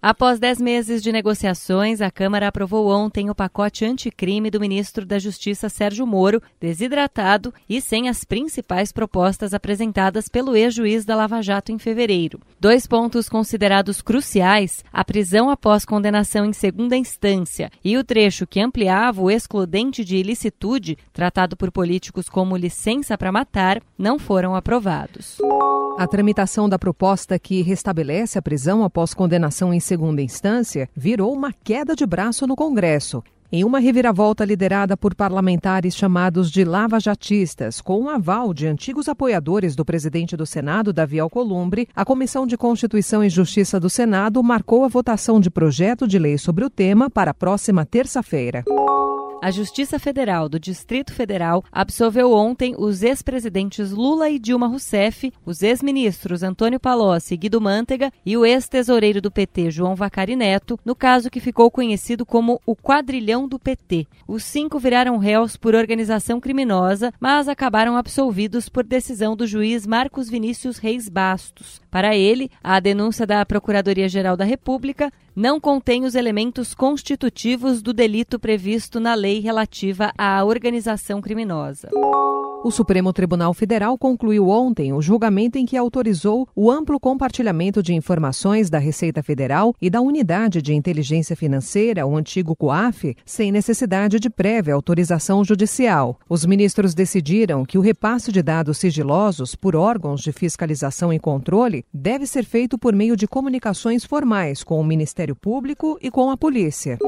Após dez meses de negociações, a Câmara aprovou ontem o pacote anticrime do ministro da Justiça Sérgio Moro, desidratado e sem as principais propostas apresentadas pelo ex-juiz da Lava Jato em fevereiro. Dois pontos considerados cruciais: a prisão após condenação em segunda instância e o trecho que ampliava o excludente de ilicitude, tratado por políticos como licença para matar, não foram aprovados. A tramitação da proposta que restabelece a prisão após condenação em segunda instância virou uma queda de braço no Congresso. Em uma reviravolta liderada por parlamentares chamados de lava-jatistas, com o aval de antigos apoiadores do presidente do Senado, Davi Alcolumbre, a Comissão de Constituição e Justiça do Senado marcou a votação de projeto de lei sobre o tema para a próxima terça-feira. A Justiça Federal do Distrito Federal absolveu ontem os ex-presidentes Lula e Dilma Rousseff, os ex-ministros Antônio Palocci e Guido Mantega e o ex-tesoureiro do PT João Vacari Neto, no caso que ficou conhecido como o quadrilhão do PT. Os cinco viraram réus por organização criminosa, mas acabaram absolvidos por decisão do juiz Marcos Vinícius Reis Bastos. Para ele, a denúncia da Procuradoria-Geral da República não contém os elementos constitutivos do delito previsto na lei relativa à organização criminosa. O Supremo Tribunal Federal concluiu ontem o julgamento em que autorizou o amplo compartilhamento de informações da Receita Federal e da Unidade de Inteligência Financeira, o antigo COAF, sem necessidade de prévia autorização judicial. Os ministros decidiram que o repasse de dados sigilosos por órgãos de fiscalização e controle deve ser feito por meio de comunicações formais com o Ministério Público e com a Polícia.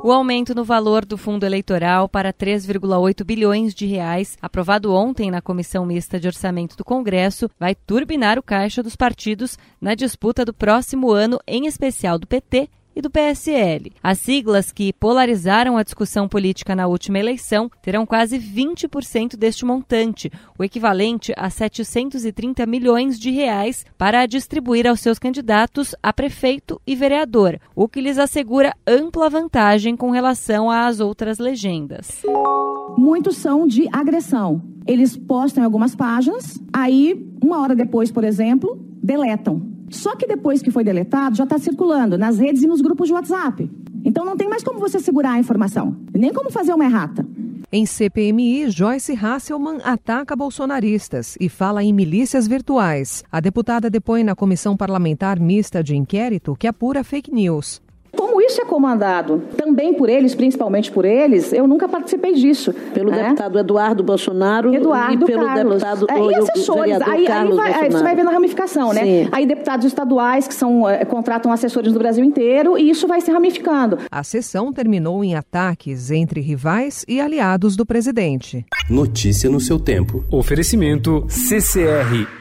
O aumento no valor do fundo eleitoral para 3,8 bilhões de reais, aprovado ontem na Comissão Mista de Orçamento do Congresso, vai turbinar o caixa dos partidos na disputa do próximo ano, em especial do PT e do PSL. As siglas que polarizaram a discussão política na última eleição terão quase 20% deste montante, o equivalente a 730 milhões de reais para distribuir aos seus candidatos a prefeito e vereador, o que lhes assegura ampla vantagem com relação às outras legendas. Muitos são de agressão. Eles postam em algumas páginas, aí, uma hora depois, por exemplo, deletam. Só que depois que foi deletado, já está circulando nas redes e nos grupos de WhatsApp. Então não tem mais como você segurar a informação, nem como fazer uma errata. Em CPMI, Joyce Hasselman ataca bolsonaristas e fala em milícias virtuais. A deputada depõe na comissão parlamentar mista de inquérito que apura fake news. Como isso é comandado também por eles, principalmente por eles, eu nunca participei disso. Pelo né? deputado Eduardo Bolsonaro Eduardo e pelo Carlos. deputado é, e assessores. Aí, aí vai, aí você vai vendo a ramificação, né? Sim. Aí deputados estaduais que são, é, contratam assessores do Brasil inteiro e isso vai se ramificando. A sessão terminou em ataques entre rivais e aliados do presidente. Notícia no seu tempo. Oferecimento CCR